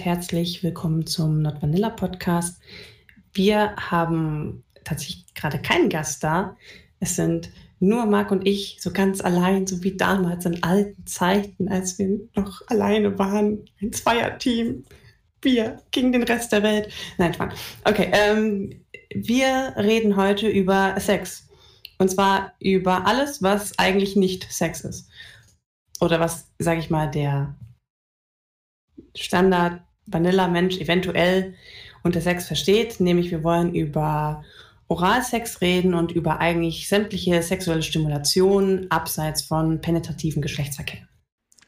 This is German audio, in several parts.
Herzlich willkommen zum Not Vanilla Podcast. Wir haben tatsächlich gerade keinen Gast da. Es sind nur Marc und ich, so ganz allein, so wie damals in alten Zeiten, als wir noch alleine waren. Ein Zweierteam. Wir gegen den Rest der Welt. Nein, Mann. Okay, ähm, wir reden heute über Sex. Und zwar über alles, was eigentlich nicht Sex ist. Oder was, sage ich mal, der Standard Vanilla-Mensch eventuell unter Sex versteht, nämlich wir wollen über Oralsex reden und über eigentlich sämtliche sexuelle Stimulation abseits von penetrativen Geschlechtsverkehr.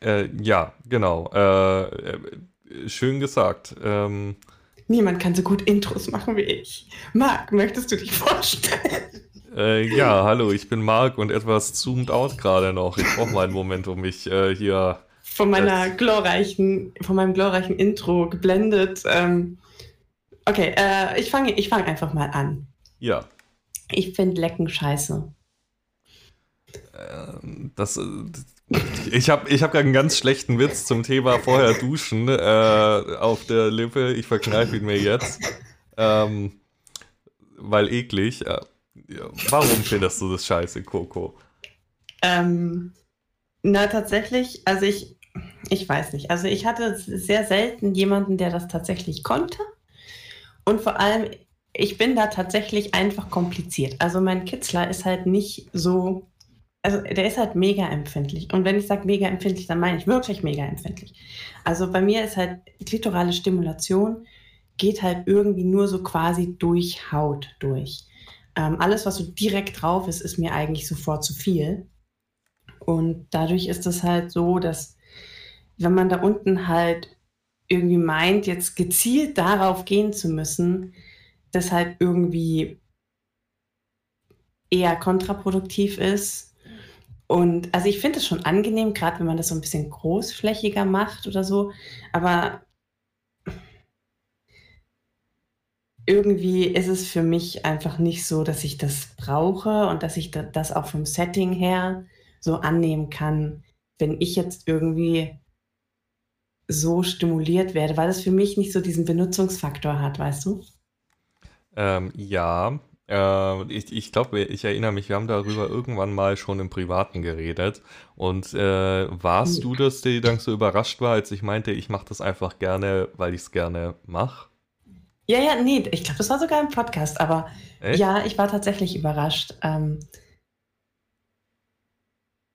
Äh, ja, genau. Äh, schön gesagt. Ähm, Niemand kann so gut Intros machen wie ich. Marc, möchtest du dich vorstellen? Äh, ja, hallo, ich bin Marc und etwas zoomed out gerade noch. Ich brauche mal einen Moment, um mich äh, hier von meiner glorreichen, von meinem glorreichen Intro geblendet. Ähm, okay, äh, ich fange ich fang einfach mal an. Ja. Ich finde Lecken scheiße. Ähm, das, äh, ich habe ich hab gerade einen ganz schlechten Witz zum Thema vorher duschen äh, auf der Lippe. Ich verkneife ihn mir jetzt. Ähm, weil eklig. Äh, warum findest du das scheiße, Coco? Ähm, na, tatsächlich, also ich, ich weiß nicht. Also ich hatte sehr selten jemanden, der das tatsächlich konnte. Und vor allem, ich bin da tatsächlich einfach kompliziert. Also mein Kitzler ist halt nicht so, also der ist halt mega empfindlich. Und wenn ich sage mega empfindlich, dann meine ich wirklich mega empfindlich. Also bei mir ist halt klitorale Stimulation geht halt irgendwie nur so quasi durch Haut durch. Ähm, alles, was so direkt drauf ist, ist mir eigentlich sofort zu viel. Und dadurch ist es halt so, dass wenn man da unten halt irgendwie meint, jetzt gezielt darauf gehen zu müssen, das halt irgendwie eher kontraproduktiv ist. Und also ich finde es schon angenehm, gerade wenn man das so ein bisschen großflächiger macht oder so. Aber irgendwie ist es für mich einfach nicht so, dass ich das brauche und dass ich das auch vom Setting her so annehmen kann, wenn ich jetzt irgendwie so stimuliert werde, weil es für mich nicht so diesen Benutzungsfaktor hat, weißt du? Ähm, ja, äh, ich, ich glaube, ich erinnere mich, wir haben darüber irgendwann mal schon im Privaten geredet. Und äh, warst hm. du das, der dann so überrascht war, als ich meinte, ich mache das einfach gerne, weil ich es gerne mache? Ja, ja, nee, ich glaube, das war sogar im Podcast, aber Echt? ja, ich war tatsächlich überrascht. Ähm,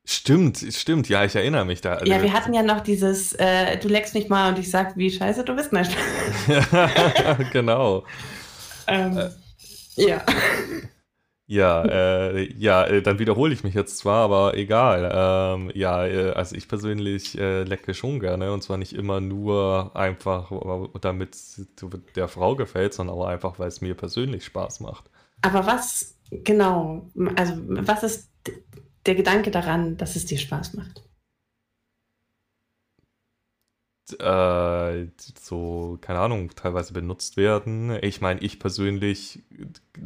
Stimmt, stimmt, ja, ich erinnere mich da. Ja, wir hatten ja noch dieses, äh, du leckst mich mal und ich sag, wie scheiße du bist. Nein. genau. Ähm, äh, ja. Ja, äh, ja, äh, dann wiederhole ich mich jetzt zwar, aber egal. Ähm, ja, äh, also ich persönlich äh, lecke schon gerne und zwar nicht immer nur einfach, damit der Frau gefällt, sondern auch einfach, weil es mir persönlich Spaß macht. Aber was genau, also was ist der Gedanke daran, dass es dir Spaß macht? Äh, so, keine Ahnung, teilweise benutzt werden. Ich meine, ich persönlich,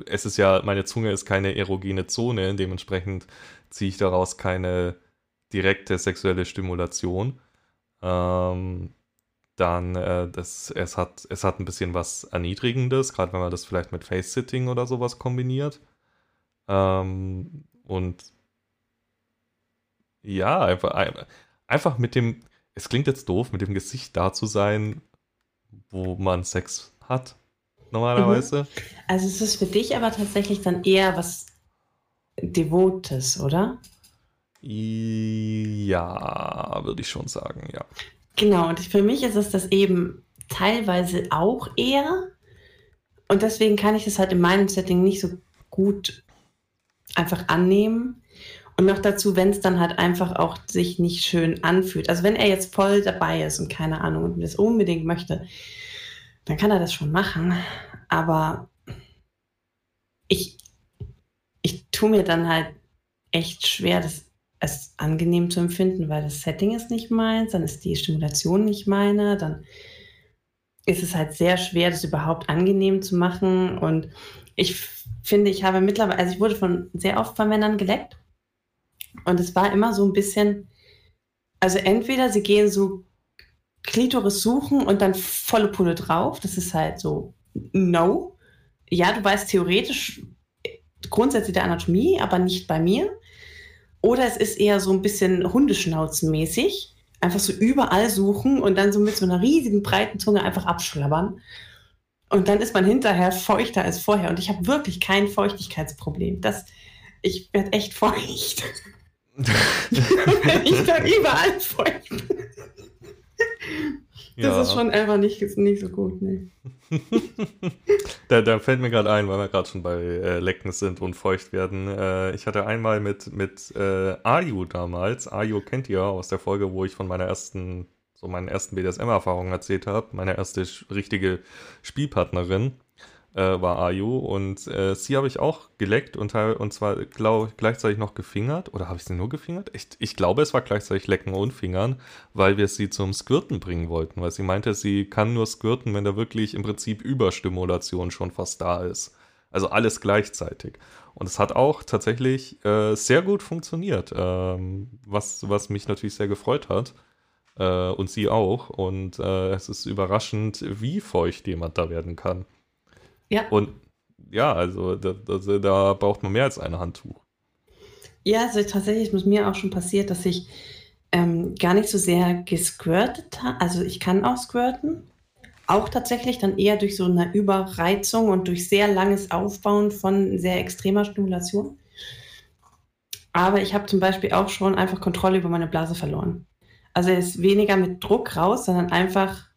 es ist ja, meine Zunge ist keine erogene Zone, dementsprechend ziehe ich daraus keine direkte sexuelle Stimulation. Ähm, dann, äh, das, es, hat, es hat ein bisschen was Erniedrigendes, gerade wenn man das vielleicht mit Face-Sitting oder sowas kombiniert. Ähm, und ja, einfach, einfach mit dem, es klingt jetzt doof, mit dem Gesicht da zu sein, wo man Sex hat, normalerweise. Mhm. Also es ist für dich aber tatsächlich dann eher was Devotes, oder? Ja, würde ich schon sagen, ja. Genau, und für mich ist es das eben teilweise auch eher. Und deswegen kann ich es halt in meinem Setting nicht so gut einfach annehmen. Und noch dazu, wenn es dann halt einfach auch sich nicht schön anfühlt. Also wenn er jetzt voll dabei ist und keine Ahnung und das unbedingt möchte, dann kann er das schon machen. Aber ich, ich tue mir dann halt echt schwer, das als angenehm zu empfinden, weil das Setting ist nicht meins, dann ist die Stimulation nicht meine, dann ist es halt sehr schwer, das überhaupt angenehm zu machen. Und ich finde, ich habe mittlerweile, also ich wurde von sehr oft von Männern geleckt und es war immer so ein bisschen, also entweder sie gehen so Klitoris suchen und dann volle Pulle drauf. Das ist halt so no. Ja, du weißt theoretisch grundsätzlich der Anatomie, aber nicht bei mir. Oder es ist eher so ein bisschen Hundeschnauzenmäßig. Einfach so überall suchen und dann so mit so einer riesigen breiten Zunge einfach abschlabbern. Und dann ist man hinterher feuchter als vorher. Und ich habe wirklich kein Feuchtigkeitsproblem. Das, ich werde echt feucht. Wenn ich da überall feucht bin. Das ja. ist schon einfach nicht, nicht so gut, ne. da, da, fällt mir gerade ein, weil wir gerade schon bei äh, Lecken sind und feucht werden. Äh, ich hatte einmal mit, mit äh, Ayu damals, Ayu kennt ihr aus der Folge, wo ich von meiner ersten, so meinen ersten BDSM-Erfahrungen erzählt habe, meine erste richtige Spielpartnerin äh, war Ayu und äh, sie habe ich auch geleckt und, und zwar glaub, gleichzeitig noch gefingert. Oder habe ich sie nur gefingert? Ich, ich glaube, es war gleichzeitig Lecken und Fingern, weil wir sie zum Squirten bringen wollten, weil sie meinte, sie kann nur squirten, wenn da wirklich im Prinzip Überstimulation schon fast da ist. Also alles gleichzeitig. Und es hat auch tatsächlich äh, sehr gut funktioniert, ähm, was, was mich natürlich sehr gefreut hat. Äh, und sie auch. Und äh, es ist überraschend, wie feucht jemand da werden kann. Ja. Und ja, also da, da, da braucht man mehr als ein Handtuch. Ja, also tatsächlich ist mir auch schon passiert, dass ich ähm, gar nicht so sehr gesquirtet habe. Also ich kann auch squirten. Auch tatsächlich dann eher durch so eine Überreizung und durch sehr langes Aufbauen von sehr extremer Stimulation. Aber ich habe zum Beispiel auch schon einfach Kontrolle über meine Blase verloren. Also es ist weniger mit Druck raus, sondern einfach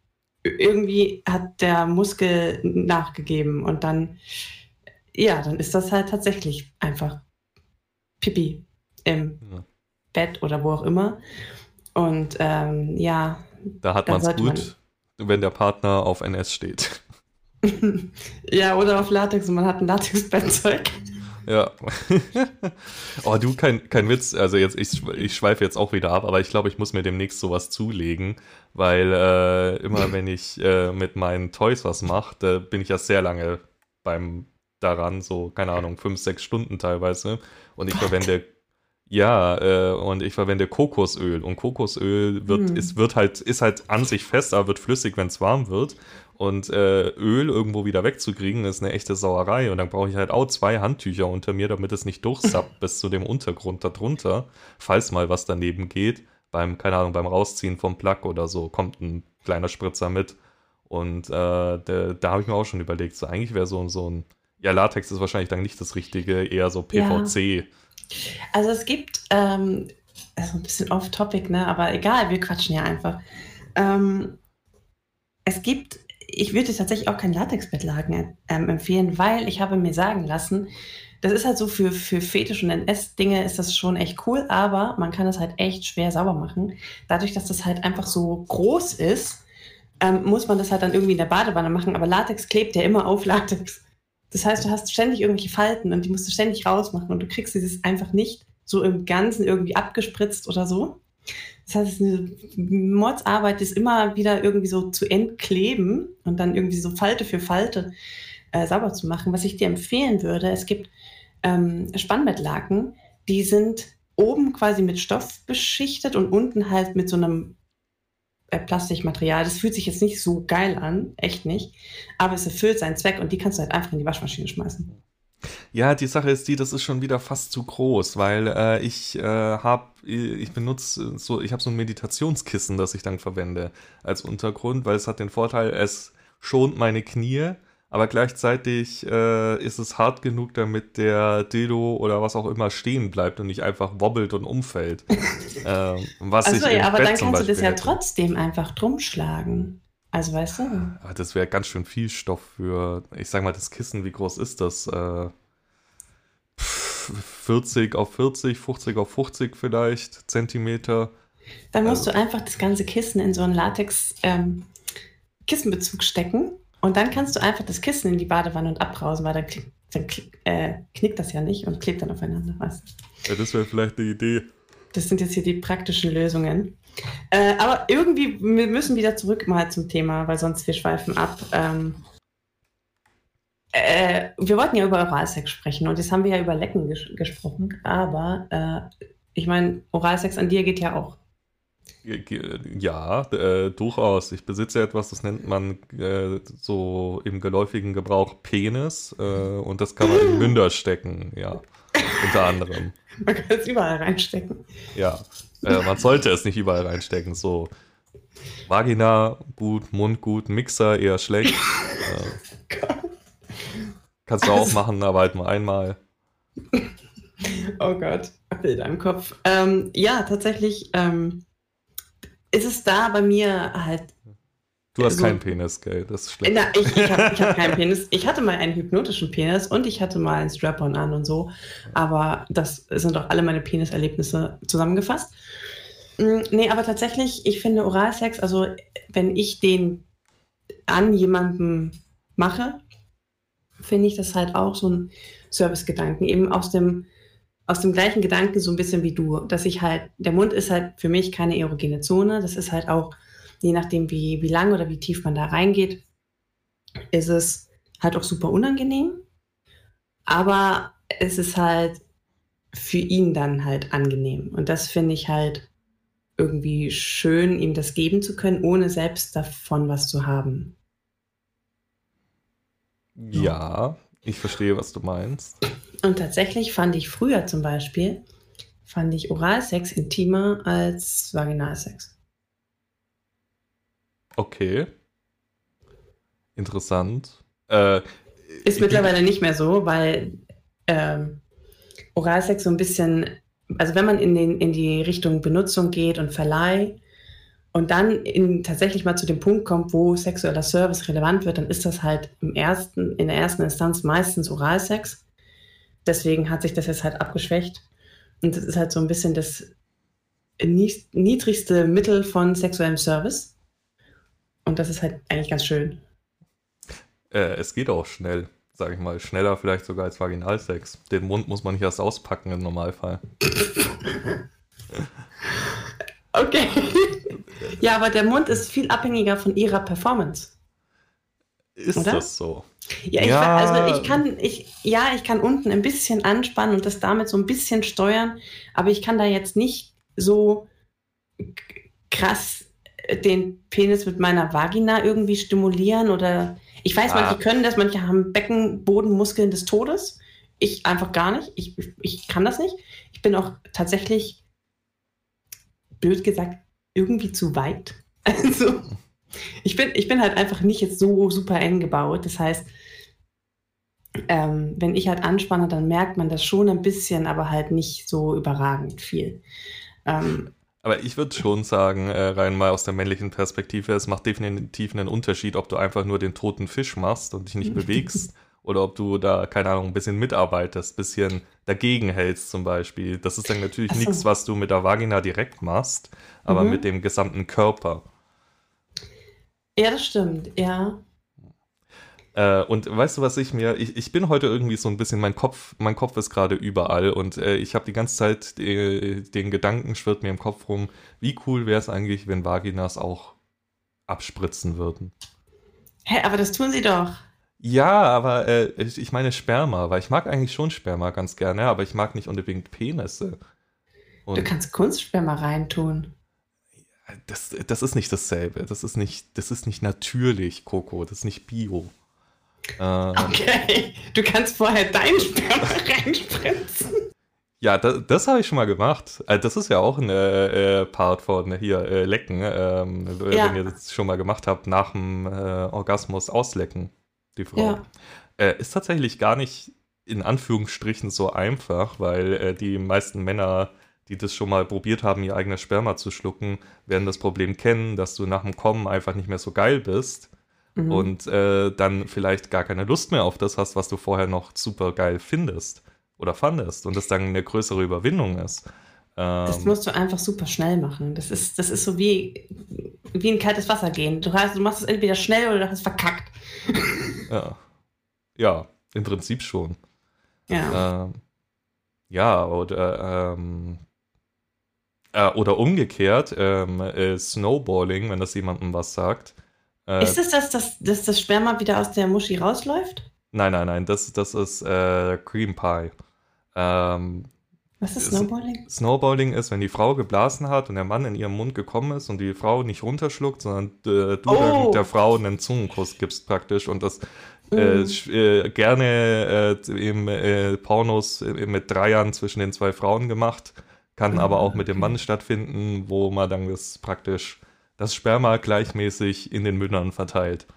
irgendwie hat der Muskel nachgegeben und dann, ja, dann ist das halt tatsächlich einfach Pipi im ja. Bett oder wo auch immer. Und ähm, ja. Da hat man es gut, man... wenn der Partner auf NS steht. ja, oder auf Latex und man hat ein Latex-Bettzeug. Ja. oh, du, kein, kein Witz. Also jetzt, ich, ich schweife jetzt auch wieder ab, aber ich glaube, ich muss mir demnächst sowas zulegen, weil äh, immer wenn ich äh, mit meinen Toys was mache, da bin ich ja sehr lange beim daran, so, keine Ahnung, fünf, sechs Stunden teilweise. Und ich verwende ja, äh, und ich verwende Kokosöl. Und Kokosöl wird, hm. ist, wird halt, ist halt an sich fest, aber wird flüssig, wenn es warm wird. Und äh, Öl irgendwo wieder wegzukriegen, ist eine echte Sauerei. Und dann brauche ich halt auch zwei Handtücher unter mir, damit es nicht durchsappt bis zu dem Untergrund darunter, falls mal was daneben geht. Beim, keine Ahnung, beim Rausziehen vom Plug oder so, kommt ein kleiner Spritzer mit. Und äh, da, da habe ich mir auch schon überlegt, so eigentlich wäre so, so ein, ja, Latex ist wahrscheinlich dann nicht das Richtige, eher so PVC. Ja. Also es gibt, ähm, also ein bisschen off-topic, ne, aber egal, wir quatschen ja einfach. Ähm, es gibt ich würde tatsächlich auch kein Latexbettlaken ähm, empfehlen, weil ich habe mir sagen lassen, das ist halt so für, für Fetisch- und NS-Dinge ist das schon echt cool, aber man kann das halt echt schwer sauber machen. Dadurch, dass das halt einfach so groß ist, ähm, muss man das halt dann irgendwie in der Badewanne machen, aber Latex klebt ja immer auf Latex. Das heißt, du hast ständig irgendwelche Falten und die musst du ständig rausmachen und du kriegst dieses einfach nicht so im Ganzen irgendwie abgespritzt oder so. Das heißt, es ist eine Mordsarbeit, das immer wieder irgendwie so zu entkleben und dann irgendwie so Falte für Falte äh, sauber zu machen. Was ich dir empfehlen würde, es gibt ähm, Spannbettlaken, die sind oben quasi mit Stoff beschichtet und unten halt mit so einem äh, Plastikmaterial. Das fühlt sich jetzt nicht so geil an, echt nicht, aber es erfüllt seinen Zweck und die kannst du halt einfach in die Waschmaschine schmeißen. Ja, die Sache ist die, das ist schon wieder fast zu groß, weil äh, ich äh, habe, ich benutze so, ich habe so ein Meditationskissen, das ich dann verwende als Untergrund, weil es hat den Vorteil, es schont meine Knie, aber gleichzeitig äh, ist es hart genug, damit der Dildo oder was auch immer stehen bleibt und nicht einfach wobbelt und umfällt. ähm, was Achso, ja, aber Bett dann kannst du das ja hätte. trotzdem einfach drum schlagen. Also weißt du? Ah, das wäre ganz schön viel Stoff für, ich sag mal, das Kissen, wie groß ist das? Äh, 40 auf 40, 50 auf 50 vielleicht, Zentimeter. Dann musst also, du einfach das ganze Kissen in so einen Latex-Kissenbezug ähm, stecken und dann kannst du einfach das Kissen in die Badewanne und abbrausen, weil dann, klick, dann klick, äh, knickt das ja nicht und klebt dann aufeinander. Weißt Ja, das wäre vielleicht eine Idee. Das sind jetzt hier die praktischen Lösungen. Äh, aber irgendwie, wir müssen wieder zurück mal zum Thema, weil sonst wir schweifen ab. Ähm, äh, wir wollten ja über Oralsex sprechen und jetzt haben wir ja über Lecken ges gesprochen, aber äh, ich meine, Oralsex an dir geht ja auch. Ja, äh, durchaus. Ich besitze etwas, das nennt man äh, so im geläufigen Gebrauch Penis äh, und das kann man in Münder stecken, ja, unter anderem. Man kann es überall reinstecken. Ja, äh, man sollte es nicht überall reinstecken, so Vagina gut, Mund gut, Mixer eher schlecht. Äh, kannst du auch machen, aber halt nur einmal. Oh Gott, Bilder im Kopf. Ähm, ja, tatsächlich ähm, ist es da bei mir halt. Du hast so, keinen Penis, gell? Das ist schlecht. Na, ich, ich habe hab keinen Penis. Ich hatte mal einen hypnotischen Penis und ich hatte mal einen Strap-on an und so. Aber das sind doch alle meine Peniserlebnisse zusammengefasst. Mm, nee, aber tatsächlich, ich finde Oralsex, also wenn ich den an jemanden mache, finde ich das halt auch so ein Servicegedanken. Eben aus dem aus dem gleichen Gedanken so ein bisschen wie du, dass ich halt, der Mund ist halt für mich keine erogene Zone. Das ist halt auch, je nachdem, wie, wie lang oder wie tief man da reingeht, ist es halt auch super unangenehm. Aber es ist halt für ihn dann halt angenehm. Und das finde ich halt irgendwie schön, ihm das geben zu können, ohne selbst davon was zu haben. Ja, ich verstehe, was du meinst. Und tatsächlich fand ich früher zum Beispiel, fand ich Oralsex intimer als Vaginalsex. Okay. Interessant. Äh, ist mittlerweile nicht mehr so, weil ähm, Oralsex so ein bisschen, also wenn man in, den, in die Richtung Benutzung geht und Verleih und dann in, tatsächlich mal zu dem Punkt kommt, wo sexueller Service relevant wird, dann ist das halt im ersten, in der ersten Instanz meistens Oralsex deswegen hat sich das jetzt halt abgeschwächt. Und das ist halt so ein bisschen das niedrigste Mittel von sexuellem Service. Und das ist halt eigentlich ganz schön. Äh, es geht auch schnell, sag ich mal. Schneller vielleicht sogar als Vaginalsex. Den Mund muss man nicht erst auspacken im Normalfall. okay. ja, aber der Mund ist viel abhängiger von ihrer Performance. Ist Oder? das so? Ja, ich, ja. also ich kann, ich, ja, ich kann unten ein bisschen anspannen und das damit so ein bisschen steuern, aber ich kann da jetzt nicht so krass den Penis mit meiner Vagina irgendwie stimulieren oder ich weiß, ah. manche können das, manche haben Beckenbodenmuskeln des Todes. Ich einfach gar nicht. Ich, ich kann das nicht. Ich bin auch tatsächlich, blöd gesagt, irgendwie zu weit. Also ich bin, ich bin halt einfach nicht jetzt so super eng gebaut. Das heißt, ähm, wenn ich halt anspanne, dann merkt man das schon ein bisschen, aber halt nicht so überragend viel. Ähm, aber ich würde schon sagen, äh, rein mal aus der männlichen Perspektive, es macht definitiv einen Unterschied, ob du einfach nur den toten Fisch machst und dich nicht bewegst oder ob du da, keine Ahnung, ein bisschen mitarbeitest, ein bisschen dagegen hältst zum Beispiel. Das ist dann natürlich so. nichts, was du mit der Vagina direkt machst, aber mhm. mit dem gesamten Körper. Ja, das stimmt, ja. Äh, und weißt du, was ich mir, ich, ich bin heute irgendwie so ein bisschen, mein Kopf, mein Kopf ist gerade überall und äh, ich habe die ganze Zeit äh, den Gedanken, schwirrt mir im Kopf rum, wie cool wäre es eigentlich, wenn Vaginas auch abspritzen würden. Hä, aber das tun sie doch. Ja, aber äh, ich, ich meine Sperma, weil ich mag eigentlich schon Sperma ganz gerne, aber ich mag nicht unbedingt Penisse. Und du kannst Kunstsperma reintun das, das ist nicht dasselbe. Das ist nicht, das ist nicht natürlich, Coco. Das ist nicht Bio. Ähm, okay, du kannst vorher deinen Sperma reinspritzen. Ja, das, das habe ich schon mal gemacht. Äh, das ist ja auch ein äh, äh, Part von hier äh, Lecken, ähm, ja. wenn ihr das schon mal gemacht habt, nach dem äh, Orgasmus auslecken, die Frau. Ja. Äh, ist tatsächlich gar nicht in Anführungsstrichen so einfach, weil die meisten Männer die das schon mal probiert haben, ihr eigenes Sperma zu schlucken, werden das Problem kennen, dass du nach dem Kommen einfach nicht mehr so geil bist mhm. und äh, dann vielleicht gar keine Lust mehr auf das hast, was du vorher noch super geil findest oder fandest und das dann eine größere Überwindung ist. Ähm, das musst du einfach super schnell machen. Das ist, das ist so wie, wie in kaltes Wasser gehen. Du, hast, du machst es entweder schnell oder du hast es verkackt. Ja. ja, im Prinzip schon. Ja. Ähm, ja, oder ähm, äh, oder umgekehrt, ähm, äh, Snowballing, wenn das jemandem was sagt. Äh, ist es das, dass, dass das Sperma wieder aus der Muschi rausläuft? Nein, nein, nein, das, das ist äh, Cream Pie. Ähm, Was ist Snowballing? Snowballing ist, wenn die Frau geblasen hat und der Mann in ihrem Mund gekommen ist und die Frau nicht runterschluckt, sondern äh, du oh. der Frau einen Zungenkuss gibst praktisch und das äh, mm. äh, gerne äh, im äh, Pornos äh, mit Dreiern zwischen den zwei Frauen gemacht, kann mm. aber auch mit dem Mann stattfinden, wo man dann das praktisch das Sperma gleichmäßig in den Mündern verteilt.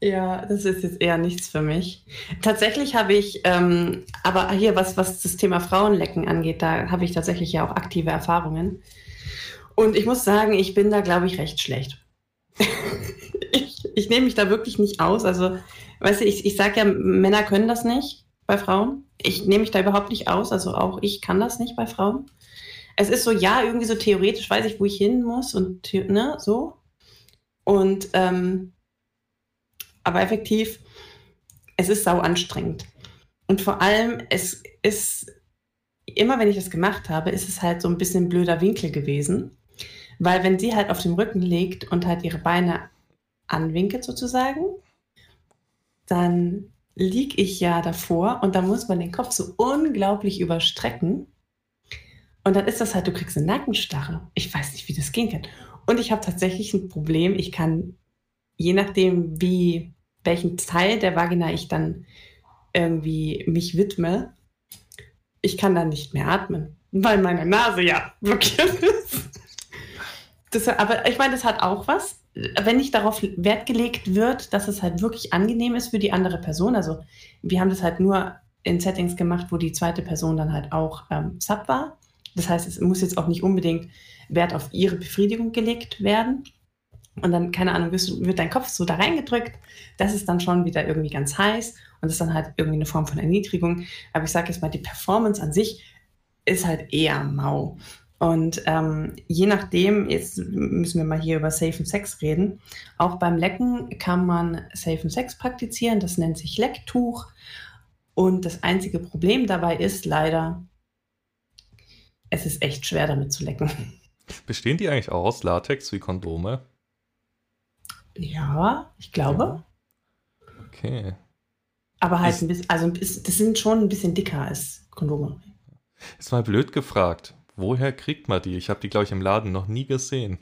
Ja, das ist jetzt eher nichts für mich. Tatsächlich habe ich, ähm, aber hier, was, was das Thema Frauenlecken angeht, da habe ich tatsächlich ja auch aktive Erfahrungen. Und ich muss sagen, ich bin da, glaube ich, recht schlecht. ich, ich nehme mich da wirklich nicht aus. Also, weißt du, ich, ich sage ja, Männer können das nicht bei Frauen. Ich nehme mich da überhaupt nicht aus. Also auch ich kann das nicht bei Frauen. Es ist so, ja, irgendwie so theoretisch weiß ich, wo ich hin muss und ne, so. Und ähm, aber effektiv, es ist sau anstrengend. Und vor allem, es ist, immer wenn ich das gemacht habe, ist es halt so ein bisschen blöder Winkel gewesen. Weil wenn sie halt auf dem Rücken liegt und halt ihre Beine anwinkelt sozusagen, dann liege ich ja davor und da muss man den Kopf so unglaublich überstrecken. Und dann ist das halt, du kriegst eine Nackenstarre. Ich weiß nicht, wie das gehen kann. Und ich habe tatsächlich ein Problem. Ich kann, je nachdem, wie welchen Teil der Vagina ich dann irgendwie mich widme, ich kann dann nicht mehr atmen, weil meine Nase ja blockiert ist. Das, aber ich meine, das hat auch was, wenn nicht darauf Wert gelegt wird, dass es halt wirklich angenehm ist für die andere Person. Also wir haben das halt nur in Settings gemacht, wo die zweite Person dann halt auch ähm, Sub war. Das heißt, es muss jetzt auch nicht unbedingt Wert auf ihre Befriedigung gelegt werden. Und dann, keine Ahnung, wird dein Kopf so da reingedrückt. Das ist dann schon wieder irgendwie ganz heiß und ist dann halt irgendwie eine Form von Erniedrigung. Aber ich sage jetzt mal, die Performance an sich ist halt eher mau. Und ähm, je nachdem, jetzt müssen wir mal hier über Safe Sex reden. Auch beim Lecken kann man Safe Sex praktizieren. Das nennt sich Lecktuch. Und das einzige Problem dabei ist leider, es ist echt schwer damit zu lecken. Bestehen die eigentlich auch aus Latex wie Kondome? Ja, ich glaube. Okay. Aber halt ist, ein bisschen, also das sind schon ein bisschen dicker als Kondome. Ist mal blöd gefragt. Woher kriegt man die? Ich habe die, glaube ich, im Laden noch nie gesehen.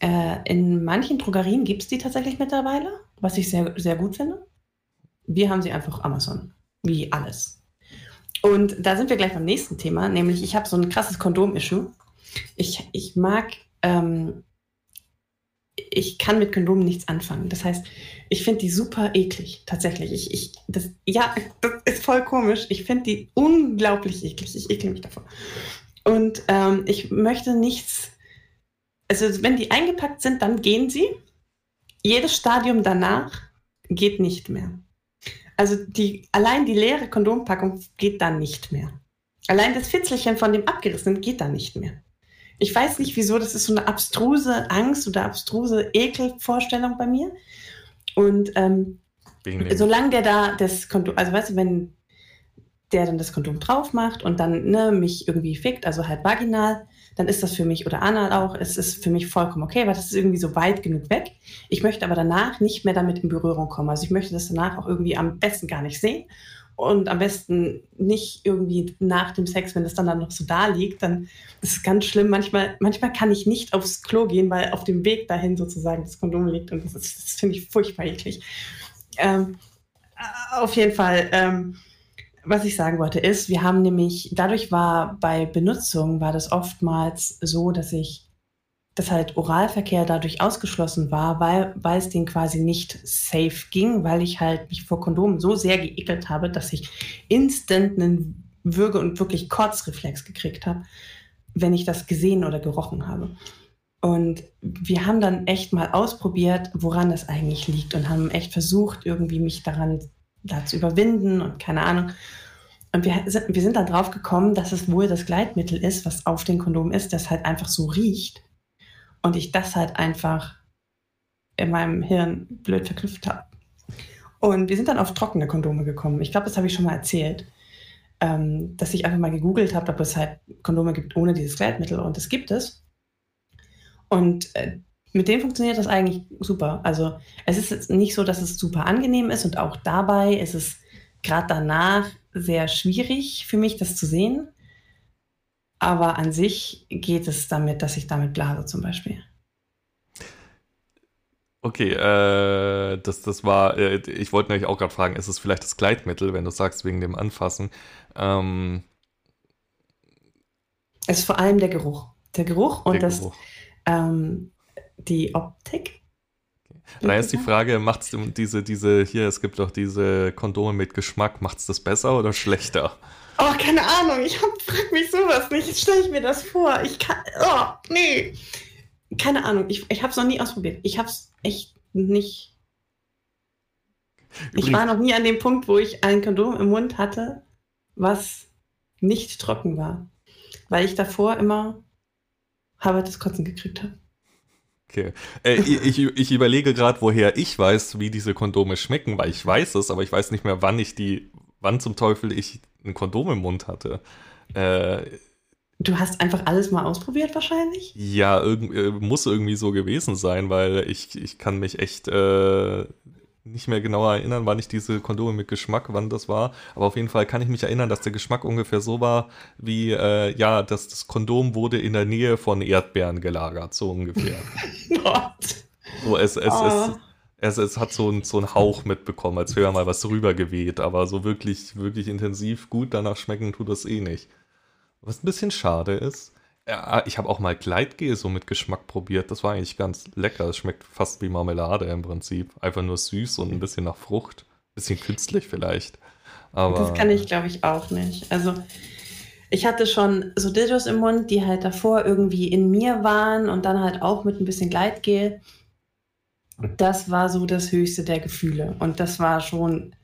Äh, in manchen Drogerien gibt es die tatsächlich mittlerweile, was ich sehr, sehr gut finde. Wir haben sie einfach Amazon. Wie alles. Und da sind wir gleich beim nächsten Thema, nämlich ich habe so ein krasses Kondom-Issue. Ich, ich mag ähm, ich kann mit Kondomen nichts anfangen. Das heißt, ich finde die super eklig, tatsächlich. Ich, ich, das, ja, das ist voll komisch. Ich finde die unglaublich eklig. Ich ekel mich davon. Und ähm, ich möchte nichts, also wenn die eingepackt sind, dann gehen sie. Jedes Stadium danach geht nicht mehr. Also die, allein die leere Kondompackung geht dann nicht mehr. Allein das Fitzelchen von dem abgerissenen geht dann nicht mehr. Ich weiß nicht wieso, das ist so eine abstruse Angst oder abstruse Ekelvorstellung bei mir. Und ähm, solange der da das Kondom, also weißt du, wenn der dann das Kondom drauf macht und dann ne, mich irgendwie fickt, also halt vaginal, dann ist das für mich oder anal auch, es ist für mich vollkommen okay, weil das ist irgendwie so weit genug weg. Ich möchte aber danach nicht mehr damit in Berührung kommen. Also ich möchte das danach auch irgendwie am besten gar nicht sehen und am besten nicht irgendwie nach dem Sex, wenn es dann, dann noch so da liegt, dann ist es ganz schlimm. Manchmal, manchmal kann ich nicht aufs Klo gehen, weil auf dem Weg dahin sozusagen das Kondom liegt und das, das finde ich furchtbar eklig. Ähm, auf jeden Fall, ähm, was ich sagen wollte, ist, wir haben nämlich, dadurch war bei Benutzung, war das oftmals so, dass ich dass halt Oralverkehr dadurch ausgeschlossen war, weil, weil es den quasi nicht safe ging, weil ich halt mich vor Kondomen so sehr geekelt habe, dass ich instant einen Würge- und wirklich Kotzreflex gekriegt habe, wenn ich das gesehen oder gerochen habe. Und wir haben dann echt mal ausprobiert, woran das eigentlich liegt und haben echt versucht, irgendwie mich daran da zu überwinden und keine Ahnung. Und wir, wir sind dann drauf gekommen, dass es wohl das Gleitmittel ist, was auf den Kondomen ist, das halt einfach so riecht und ich das halt einfach in meinem Hirn blöd verknüpft habe. Und wir sind dann auf trockene Kondome gekommen. Ich glaube, das habe ich schon mal erzählt, ähm, dass ich einfach mal gegoogelt habe, ob es halt Kondome gibt ohne dieses Gleitmittel. Und das gibt es. Und äh, mit denen funktioniert das eigentlich super. Also es ist jetzt nicht so, dass es super angenehm ist und auch dabei ist es gerade danach sehr schwierig für mich, das zu sehen. Aber an sich geht es damit, dass ich damit blase zum Beispiel. Okay, äh, das, das war, äh, ich wollte nämlich auch gerade fragen, ist es vielleicht das Gleitmittel, wenn du sagst, wegen dem Anfassen? Ähm, es ist vor allem der Geruch. Der Geruch und der das, Geruch. Ähm, die Optik. Da ist die Frage, macht es diese, diese, hier, es gibt doch diese Kondome mit Geschmack, macht es das besser oder schlechter? Oh, keine Ahnung, ich hab, frag mich sowas nicht. Jetzt stelle ich mir das vor. Ich kann, oh, nee. Keine Ahnung, ich, ich habe es noch nie ausprobiert. Ich habe es echt nicht. Übrigens. Ich war noch nie an dem Punkt, wo ich ein Kondom im Mund hatte, was nicht trocken war. Weil ich davor immer habe das Kotzen gekriegt habe. Okay. Äh, ich, ich überlege gerade, woher ich weiß, wie diese Kondome schmecken, weil ich weiß es, aber ich weiß nicht mehr, wann ich die, wann zum Teufel ich ein Kondom im Mund hatte. Äh, du hast einfach alles mal ausprobiert wahrscheinlich? Ja, irg äh, muss irgendwie so gewesen sein, weil ich, ich kann mich echt äh, nicht mehr genau erinnern, wann ich diese Kondome mit Geschmack, wann das war. Aber auf jeden Fall kann ich mich erinnern, dass der Geschmack ungefähr so war, wie, äh, ja, dass das Kondom wurde in der Nähe von Erdbeeren gelagert, so ungefähr. Gott. So, es, es, oh. es, es, es hat so, ein, so einen Hauch mitbekommen, als wäre mal was rübergeweht, aber so wirklich, wirklich intensiv gut danach schmecken tut das eh nicht. Was ein bisschen schade ist. Ja, ich habe auch mal Gleitgel so mit Geschmack probiert. Das war eigentlich ganz lecker. Es schmeckt fast wie Marmelade im Prinzip. Einfach nur süß und ein bisschen nach Frucht. Bisschen künstlich vielleicht. Aber das kann ich, glaube ich, auch nicht. Also ich hatte schon so Dildos im Mund, die halt davor irgendwie in mir waren und dann halt auch mit ein bisschen Gleitgel. Das war so das höchste der Gefühle. Und das war schon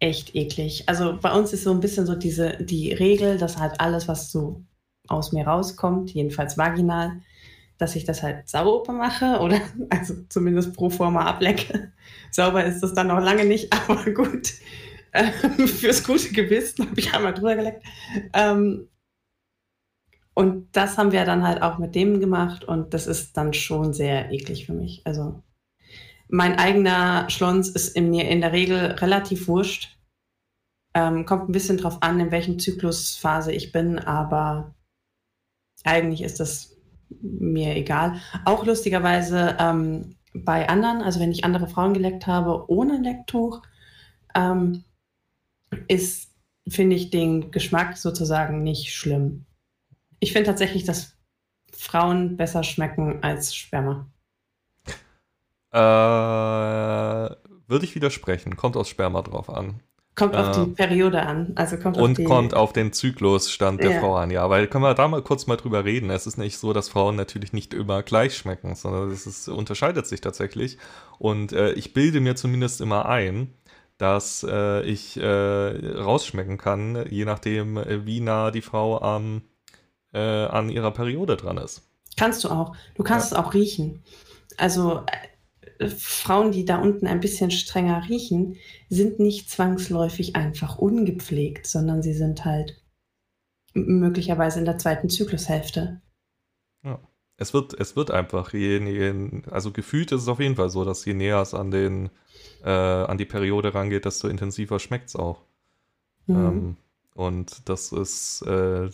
echt eklig. Also bei uns ist so ein bisschen so diese, die Regel, dass halt alles, was so aus mir rauskommt, jedenfalls vaginal, dass ich das halt sauber mache oder also zumindest pro forma ablecke. Sauber ist das dann noch lange nicht, aber gut. Ähm, fürs gute Gewissen habe ich einmal drüber geleckt. Ähm, und das haben wir dann halt auch mit dem gemacht und das ist dann schon sehr eklig für mich. Also mein eigener Schlons ist in mir in der Regel relativ wurscht. Ähm, kommt ein bisschen drauf an, in welchem Zyklusphase ich bin, aber eigentlich ist das mir egal. Auch lustigerweise ähm, bei anderen, also wenn ich andere Frauen geleckt habe ohne Lecktuch, ähm, ist, finde ich, den Geschmack sozusagen nicht schlimm. Ich finde tatsächlich, dass Frauen besser schmecken als Sperma. Äh, würde ich widersprechen. Kommt aus Sperma drauf an. Kommt auf die Periode an. Also kommt und die, kommt auf den Zyklusstand der ja. Frau an, ja. Weil können wir da mal kurz mal drüber reden. Es ist nicht so, dass Frauen natürlich nicht immer gleich schmecken, sondern es ist, unterscheidet sich tatsächlich. Und äh, ich bilde mir zumindest immer ein, dass äh, ich äh, rausschmecken kann, je nachdem, äh, wie nah die Frau am, äh, an ihrer Periode dran ist. Kannst du auch. Du kannst ja. es auch riechen. Also Frauen, die da unten ein bisschen strenger riechen, sind nicht zwangsläufig einfach ungepflegt, sondern sie sind halt möglicherweise in der zweiten Zyklushälfte. Ja. Es wird, es wird einfach, je, je, also gefühlt ist es auf jeden Fall so, dass je näher es an, den, äh, an die Periode rangeht, desto intensiver schmeckt es auch. Mhm. Ähm, und das ist, äh,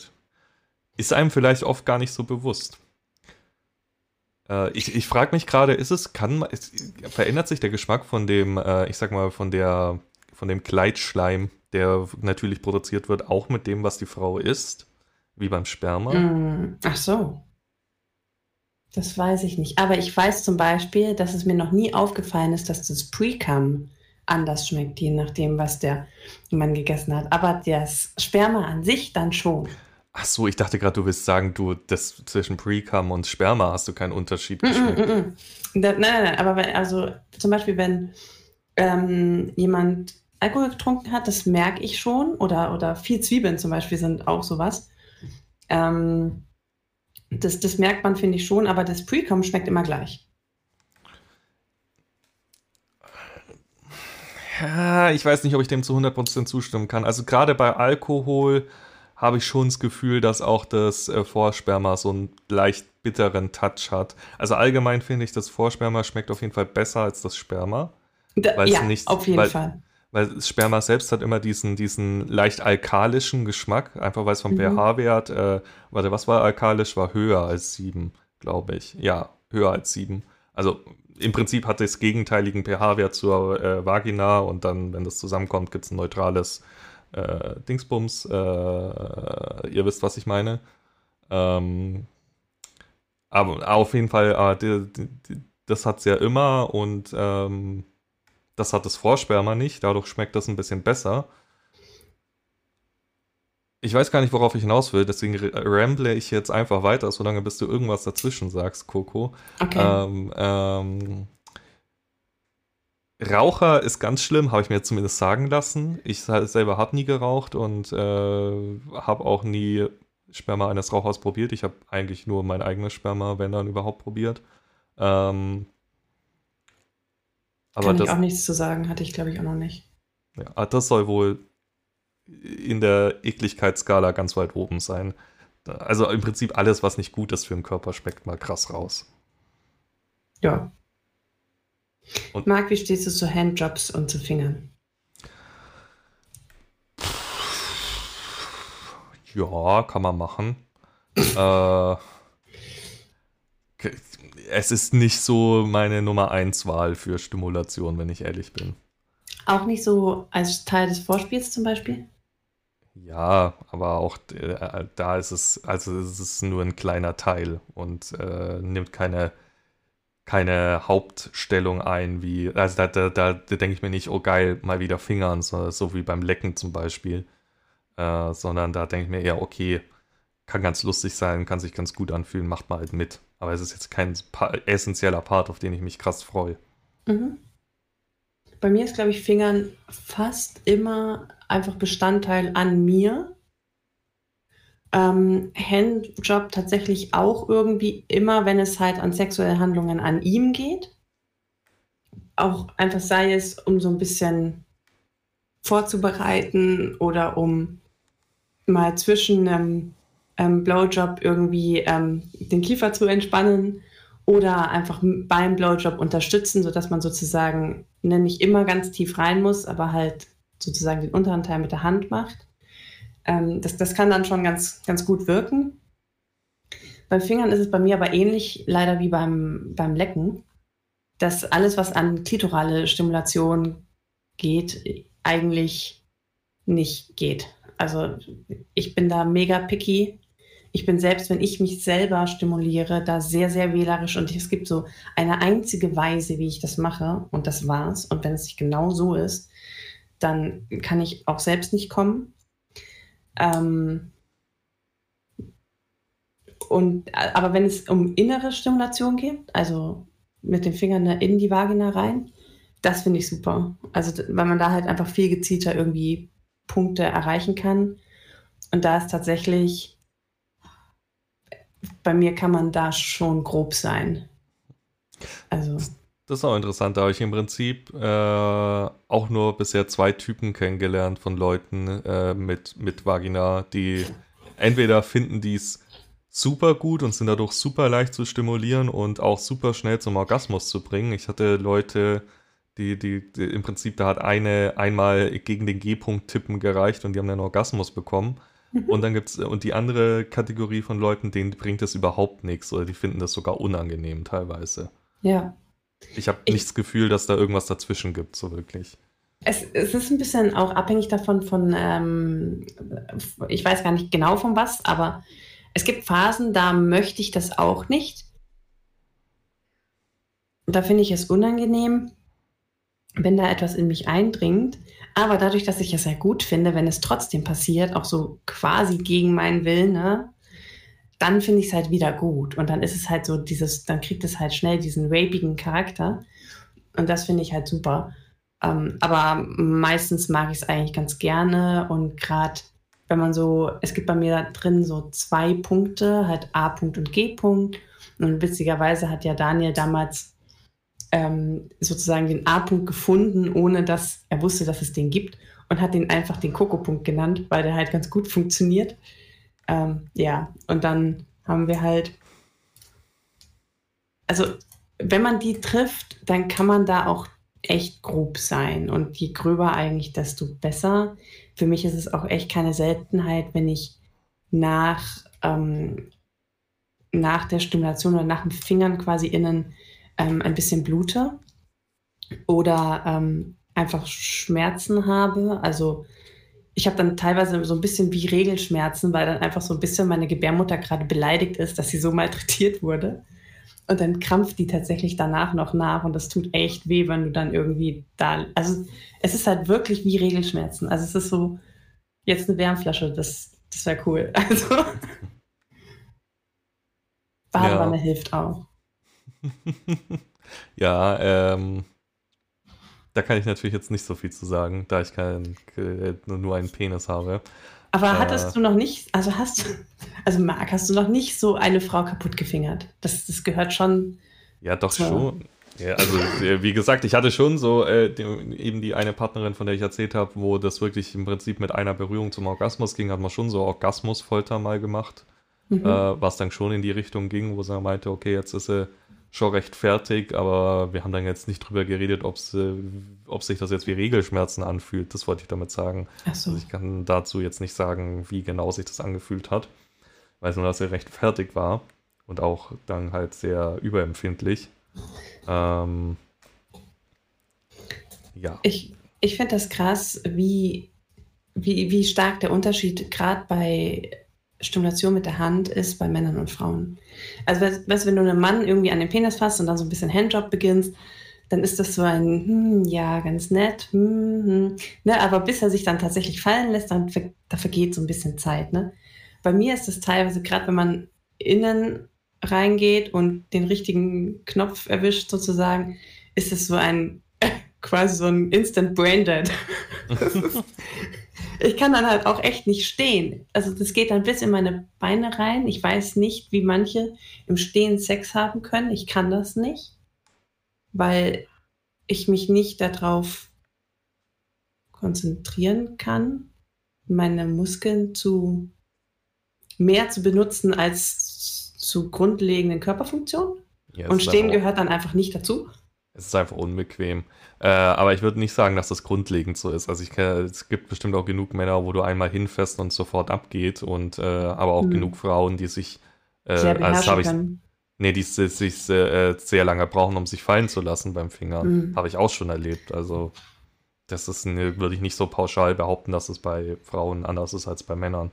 ist einem vielleicht oft gar nicht so bewusst. Äh, ich ich frage mich gerade, ist es, kann ist, verändert sich der Geschmack von dem, äh, ich sag mal, von der, von dem Kleidschleim, der natürlich produziert wird, auch mit dem, was die Frau isst? Wie beim Sperma? Mm, ach so. Das weiß ich nicht. Aber ich weiß zum Beispiel, dass es mir noch nie aufgefallen ist, dass das Pre-Cum anders schmeckt, je nachdem, was der Mann gegessen hat. Aber das Sperma an sich dann schon. Ach so, ich dachte gerade, du willst sagen, du, das zwischen Precum und Sperma hast du keinen Unterschied geschmeckt. Mm, mm, mm. nein, nein, nein, aber wenn, also zum Beispiel, wenn ähm, jemand Alkohol getrunken hat, das merke ich schon. Oder, oder viel Zwiebeln zum Beispiel sind auch sowas. Ähm, das, das merkt man, finde ich schon, aber das Precum schmeckt immer gleich. Ja, ich weiß nicht, ob ich dem zu 100% zustimmen kann. Also gerade bei Alkohol habe ich schon das Gefühl, dass auch das äh, Vorsperma so einen leicht bitteren Touch hat. Also allgemein finde ich, das Vorsperma schmeckt auf jeden Fall besser als das Sperma. Da, ja, nicht, auf jeden weil, Fall. weil Sperma selbst hat immer diesen, diesen leicht alkalischen Geschmack, einfach weil es vom Mhm. pH-Wert, äh, warte, was war alkalisch? War höher als 7, glaube ich. Ja, höher als 7. Also im Prinzip hat es gegenteiligen pH-Wert zur äh, Vagina und dann, wenn das zusammenkommt, gibt es ein neutrales äh, Dingsbums. Äh, ihr wisst, was ich meine. Ähm, aber auf jeden Fall, äh, die, die, die, das hat es ja immer und ähm, das hat das Vorsperma nicht. Dadurch schmeckt das ein bisschen besser. Ich weiß gar nicht, worauf ich hinaus will, deswegen ramble ich jetzt einfach weiter, solange bis du irgendwas dazwischen sagst, Coco. Okay. Ähm, ähm, Raucher ist ganz schlimm, habe ich mir zumindest sagen lassen. Ich selber habe nie geraucht und äh, habe auch nie Sperma eines Rauchers probiert. Ich habe eigentlich nur mein eigenes Sperma, wenn dann überhaupt, probiert. Ähm, aber Kann das, ich auch nichts zu sagen, hatte ich glaube ich auch noch nicht. ja, das soll wohl in der Ekligkeitsskala ganz weit oben sein. Also im Prinzip alles, was nicht gut ist für den Körper, schmeckt mal krass raus. Ja. Und- Marc, wie stehst du zu Handjobs und zu Fingern? Ja, kann man machen. äh, es ist nicht so meine Nummer 1 Wahl für Stimulation, wenn ich ehrlich bin. Auch nicht so als Teil des Vorspiels zum Beispiel? Ja, aber auch äh, da ist es, also es ist nur ein kleiner Teil und äh, nimmt keine, keine Hauptstellung ein, wie, also da, da, da, da denke ich mir nicht, oh geil, mal wieder Fingern, so, so wie beim Lecken zum Beispiel, äh, sondern da denke ich mir eher, okay, kann ganz lustig sein, kann sich ganz gut anfühlen, macht mal halt mit. Aber es ist jetzt kein essentieller Part, auf den ich mich krass freue. Mhm. Bei mir ist, glaube ich, Fingern fast immer einfach Bestandteil an mir. Ähm, Handjob tatsächlich auch irgendwie immer, wenn es halt an sexuelle Handlungen an ihm geht. Auch einfach sei es, um so ein bisschen vorzubereiten oder um mal zwischen einem ähm, Blowjob irgendwie ähm, den Kiefer zu entspannen oder einfach beim Blowjob unterstützen, sodass man sozusagen ne, nicht immer ganz tief rein muss, aber halt sozusagen den unteren Teil mit der Hand macht. Ähm, das, das kann dann schon ganz, ganz gut wirken. Beim Fingern ist es bei mir aber ähnlich, leider wie beim, beim Lecken, dass alles, was an klitorale Stimulation geht, eigentlich nicht geht. Also ich bin da mega picky ich bin selbst, wenn ich mich selber stimuliere, da sehr, sehr wählerisch und es gibt so eine einzige Weise, wie ich das mache und das war's. Und wenn es nicht genau so ist, dann kann ich auch selbst nicht kommen. Ähm und, aber wenn es um innere Stimulation geht, also mit den Fingern in die Vagina rein, das finde ich super. Also, weil man da halt einfach viel gezielter irgendwie Punkte erreichen kann. Und da ist tatsächlich bei mir kann man da schon grob sein. Also. Das ist auch interessant. Da habe ich im Prinzip äh, auch nur bisher zwei Typen kennengelernt von Leuten äh, mit, mit Vagina, die entweder finden dies super gut und sind dadurch super leicht zu stimulieren und auch super schnell zum Orgasmus zu bringen. Ich hatte Leute, die, die, die im Prinzip, da hat eine einmal gegen den G-Punkt tippen gereicht und die haben einen Orgasmus bekommen. Und dann gibt es und die andere Kategorie von Leuten, denen bringt das überhaupt nichts oder die finden das sogar unangenehm teilweise. Ja. Ich habe nicht das Gefühl, dass da irgendwas dazwischen gibt, so wirklich. Es, es ist ein bisschen auch abhängig davon von, ähm, ich weiß gar nicht genau von was, aber es gibt Phasen, da möchte ich das auch nicht. Da finde ich es unangenehm, wenn da etwas in mich eindringt. Aber dadurch, dass ich es sehr gut finde, wenn es trotzdem passiert, auch so quasi gegen meinen Willen, ne, dann finde ich es halt wieder gut. Und dann ist es halt so dieses, dann kriegt es halt schnell diesen rapigen Charakter. Und das finde ich halt super. Ähm, aber meistens mag ich es eigentlich ganz gerne. Und gerade wenn man so, es gibt bei mir drin so zwei Punkte, halt A-Punkt und G-Punkt. Und witzigerweise hat ja Daniel damals ähm, sozusagen den A-Punkt gefunden, ohne dass er wusste, dass es den gibt und hat den einfach den Koko-Punkt genannt, weil der halt ganz gut funktioniert. Ähm, ja, und dann haben wir halt, also wenn man die trifft, dann kann man da auch echt grob sein. Und je gröber eigentlich, desto besser. Für mich ist es auch echt keine Seltenheit, wenn ich nach, ähm, nach der Stimulation oder nach dem Fingern quasi innen ähm, ein bisschen blute oder ähm, einfach Schmerzen habe. Also ich habe dann teilweise so ein bisschen wie Regelschmerzen, weil dann einfach so ein bisschen meine Gebärmutter gerade beleidigt ist, dass sie so malträtiert wurde. Und dann krampft die tatsächlich danach noch nach und das tut echt weh, wenn du dann irgendwie da. Also es ist halt wirklich wie Regelschmerzen. Also es ist so, jetzt eine Wärmflasche, das, das wäre cool. Also Badewanne ja. hilft auch. ja, ähm, da kann ich natürlich jetzt nicht so viel zu sagen, da ich kein, äh, nur einen Penis habe. Aber hattest äh, du noch nicht, also hast du, also Marc, hast du noch nicht so eine Frau kaputt gefingert? Das, das gehört schon. Ja, doch zur... schon. Ja, also wie gesagt, ich hatte schon so äh, die, eben die eine Partnerin, von der ich erzählt habe, wo das wirklich im Prinzip mit einer Berührung zum Orgasmus ging, hat man schon so Orgasmusfolter mal gemacht, mhm. äh, was dann schon in die Richtung ging, wo sie meinte, okay, jetzt ist sie schon recht fertig, aber wir haben dann jetzt nicht drüber geredet, ob sich das jetzt wie Regelschmerzen anfühlt. Das wollte ich damit sagen. Ach so. Also ich kann dazu jetzt nicht sagen, wie genau sich das angefühlt hat. Weiß nur, dass er recht fertig war und auch dann halt sehr überempfindlich. Ähm, ja. Ich, ich finde das krass, wie, wie, wie stark der Unterschied gerade bei Stimulation mit der Hand ist bei Männern und Frauen. Also, weißt, wenn du einen Mann irgendwie an den Penis fasst und dann so ein bisschen Handjob beginnst, dann ist das so ein, hm, ja, ganz nett, hm, hm. Ne, aber bis er sich dann tatsächlich fallen lässt, dann da vergeht so ein bisschen Zeit. Ne? Bei mir ist das teilweise, gerade wenn man innen reingeht und den richtigen Knopf erwischt sozusagen, ist es so ein, quasi so ein Instant Brain Dead. ich kann dann halt auch echt nicht stehen. Also das geht dann bis in meine Beine rein. Ich weiß nicht, wie manche im Stehen Sex haben können. Ich kann das nicht, weil ich mich nicht darauf konzentrieren kann, meine Muskeln zu mehr zu benutzen als zu grundlegenden Körperfunktionen. Ja, Und Stehen gehört dann einfach nicht dazu. Es ist einfach unbequem. Äh, aber ich würde nicht sagen, dass das grundlegend so ist. Also ich kann, es gibt bestimmt auch genug Männer, wo du einmal hinfährst und sofort abgeht. Und äh, aber auch hm. genug Frauen, die sich äh, sehr also ich, Nee, die sich äh, sehr lange brauchen, um sich fallen zu lassen beim Finger. Mhm. Habe ich auch schon erlebt. Also das ist würde ich nicht so pauschal behaupten, dass es bei Frauen anders ist als bei Männern.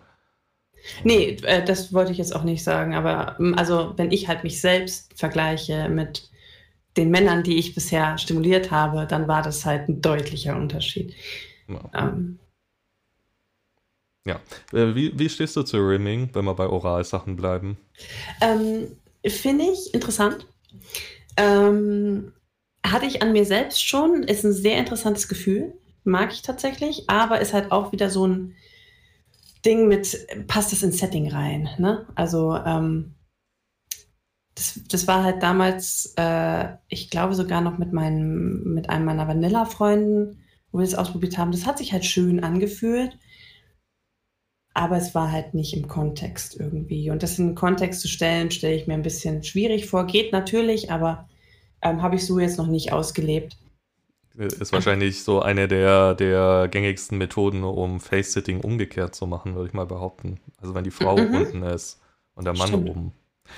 Nee, äh, das wollte ich jetzt auch nicht sagen. Aber also wenn ich halt mich selbst vergleiche mit den Männern, die ich bisher stimuliert habe, dann war das halt ein deutlicher Unterschied. Ja. Ähm, ja. Äh, wie, wie stehst du zu Rimming, wenn wir bei Oralsachen bleiben? Ähm, Finde ich interessant. Ähm, hatte ich an mir selbst schon, ist ein sehr interessantes Gefühl, mag ich tatsächlich, aber ist halt auch wieder so ein Ding mit, passt das ins Setting rein? Ne? Also, ähm, das, das war halt damals, äh, ich glaube sogar noch mit, meinem, mit einem meiner Vanilla-Freunden, wo wir das ausprobiert haben. Das hat sich halt schön angefühlt, aber es war halt nicht im Kontext irgendwie. Und das in den Kontext zu stellen, stelle ich mir ein bisschen schwierig vor. Geht natürlich, aber ähm, habe ich so jetzt noch nicht ausgelebt. Ist wahrscheinlich so eine der, der gängigsten Methoden, um Face-Sitting umgekehrt zu machen, würde ich mal behaupten. Also wenn die Frau mhm. unten ist und der Mann Stimmt. oben.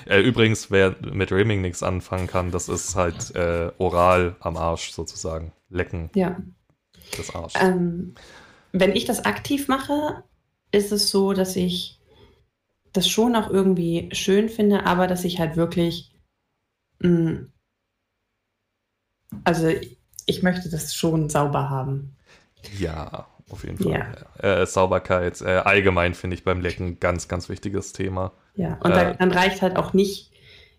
Äh, übrigens, wer mit Rimming nichts anfangen kann, das ist halt äh, oral am Arsch sozusagen. Lecken ja. des Arsch. Ähm, wenn ich das aktiv mache, ist es so, dass ich das schon auch irgendwie schön finde, aber dass ich halt wirklich. Mh, mm, also, ich möchte das schon sauber haben. Ja, auf jeden Fall. Ja. Äh, Sauberkeit, äh, allgemein finde ich beim Lecken ganz, ganz wichtiges Thema. Ja, und äh, dann, reicht halt auch nicht,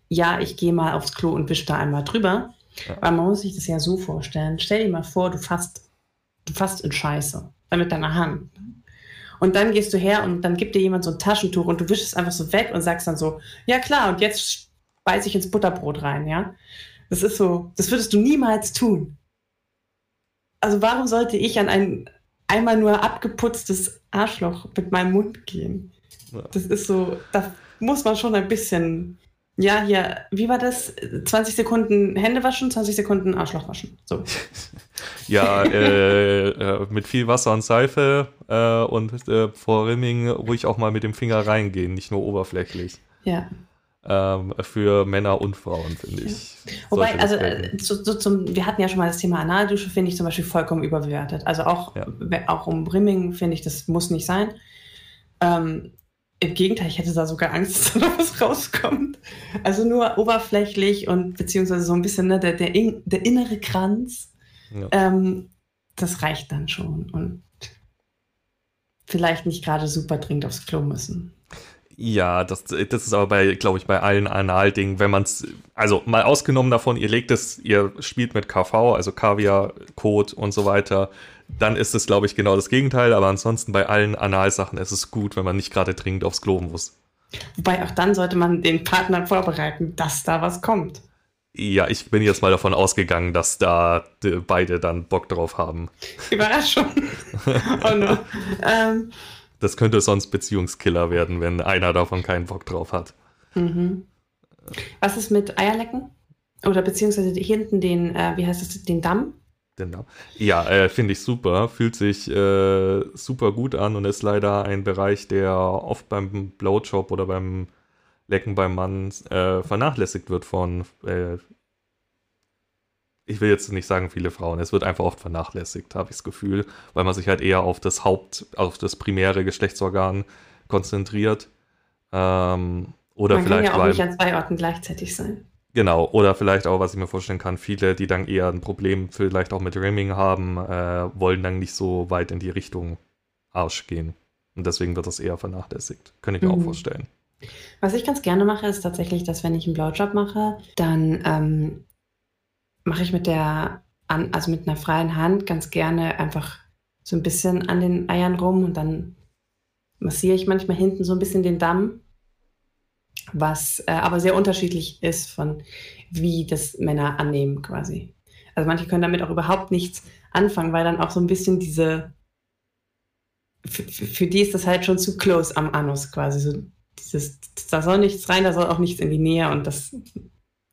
ja, ich gehe mal aufs Klo und wische da einmal drüber. Ja. Weil man muss sich das ja so vorstellen. Stell dir mal vor, du fasst, du fasst in Scheiße mit deiner Hand. Und dann gehst du her und dann gibt dir jemand so ein Taschentuch und du wischst es einfach so weg und sagst dann so, ja klar, und jetzt beiß ich ins Butterbrot rein, ja. Das ist so, das würdest du niemals tun. Also warum sollte ich an ein einmal nur abgeputztes Arschloch mit meinem Mund gehen? Ja. Das ist so, da muss man schon ein bisschen Ja, hier, wie war das? 20 Sekunden Hände waschen, 20 Sekunden Arschloch waschen. So. ja, äh, äh, mit viel Wasser und Seife äh, und äh, vor Rimming ruhig auch mal mit dem Finger reingehen, nicht nur oberflächlich. Ja. Ähm, für Männer und Frauen, finde ich. Ja. Wobei, also äh, so, so zum, wir hatten ja schon mal das Thema Analdusche, finde ich zum Beispiel vollkommen überbewertet. Also auch, ja. auch um Rimming finde ich, das muss nicht sein. Ähm, Im Gegenteil, ich hätte da sogar Angst, dass da was rauskommt. Also nur oberflächlich und beziehungsweise so ein bisschen ne, der, der, in, der innere Kranz. Ja. Ähm, das reicht dann schon. Und vielleicht nicht gerade super dringend aufs Klo müssen. Ja, das, das ist aber bei, glaube ich, bei allen Anal-Dingen, wenn man es, also mal ausgenommen davon, ihr legt es, ihr spielt mit KV, also Kaviar, Code und so weiter, dann ist es, glaube ich, genau das Gegenteil. Aber ansonsten bei allen Analsachen ist es gut, wenn man nicht gerade dringend aufs Klo muss. Wobei auch dann sollte man den Partner vorbereiten, dass da was kommt. Ja, ich bin jetzt mal davon ausgegangen, dass da beide dann Bock drauf haben. Überraschung. oh no. ähm, das könnte sonst Beziehungskiller werden, wenn einer davon keinen Bock drauf hat. Mhm. Was ist mit Eierlecken? Oder beziehungsweise hinten den, äh, wie heißt das, den Damm? Den Damm. Ja, äh, finde ich super. Fühlt sich äh, super gut an und ist leider ein Bereich, der oft beim Blowjob oder beim Lecken beim Mann äh, vernachlässigt wird von äh, ich will jetzt nicht sagen viele Frauen, es wird einfach oft vernachlässigt, habe ich das Gefühl, weil man sich halt eher auf das Haupt, auf das primäre Geschlechtsorgan konzentriert. Ähm, oder man vielleicht kann ja auch nicht an zwei Orten gleichzeitig sein. Genau, oder vielleicht auch, was ich mir vorstellen kann, viele, die dann eher ein Problem vielleicht auch mit Rimming haben, äh, wollen dann nicht so weit in die Richtung Arsch gehen. Und deswegen wird das eher vernachlässigt. Könnte ich mir mhm. auch vorstellen. Was ich ganz gerne mache, ist tatsächlich, dass wenn ich einen Blowjob mache, dann ähm, mache ich mit der, also mit einer freien Hand ganz gerne einfach so ein bisschen an den Eiern rum und dann massiere ich manchmal hinten so ein bisschen den Damm, was äh, aber sehr unterschiedlich ist von wie das Männer annehmen quasi. Also manche können damit auch überhaupt nichts anfangen, weil dann auch so ein bisschen diese, für, für die ist das halt schon zu close am Anus quasi. So dieses, da soll nichts rein, da soll auch nichts in die Nähe und das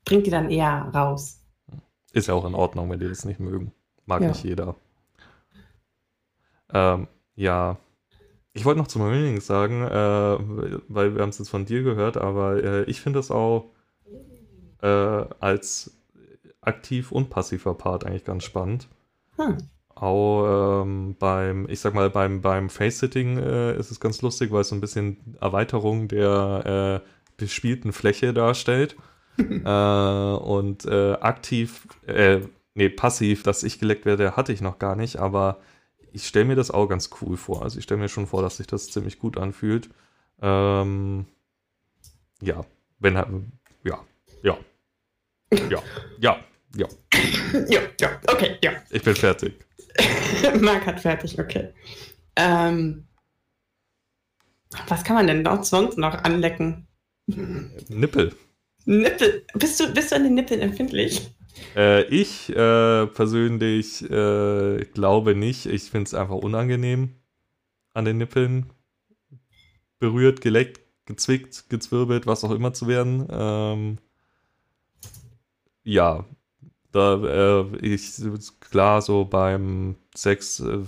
bringt die dann eher raus. Ist ja auch in Ordnung, wenn die das nicht mögen. Mag ja. nicht jeder. Ähm, ja. Ich wollte noch zum Milling sagen, äh, weil wir haben es jetzt von dir gehört, aber äh, ich finde das auch äh, als aktiv und passiver Part eigentlich ganz spannend. Hm. Auch ähm, beim, ich sag mal, beim, beim Face-Sitting äh, ist es ganz lustig, weil es so ein bisschen Erweiterung der äh, bespielten Fläche darstellt. äh, und äh, aktiv, äh, nee, passiv, dass ich geleckt werde, hatte ich noch gar nicht, aber ich stelle mir das auch ganz cool vor. Also ich stelle mir schon vor, dass sich das ziemlich gut anfühlt. Ähm, ja, wenn ja, ja, ja, ja, ja. ja, ja, okay, ja. Ich bin fertig. Marc hat fertig, okay. Ähm, was kann man denn dort sonst noch anlecken? Nippel. Nippel. Bist du, bist du an den Nippeln empfindlich? Äh, ich äh, persönlich äh, glaube nicht. Ich finde es einfach unangenehm an den Nippeln. Berührt, geleckt, gezwickt, gezwirbelt, was auch immer zu werden. Ähm, ja, da äh, ich klar so beim Sex äh,